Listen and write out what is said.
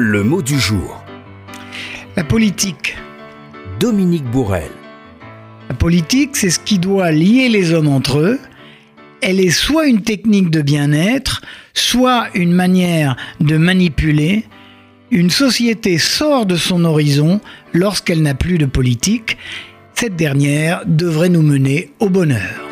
Le mot du jour. La politique. Dominique Bourrel. La politique, c'est ce qui doit lier les hommes entre eux. Elle est soit une technique de bien-être, soit une manière de manipuler. Une société sort de son horizon lorsqu'elle n'a plus de politique. Cette dernière devrait nous mener au bonheur.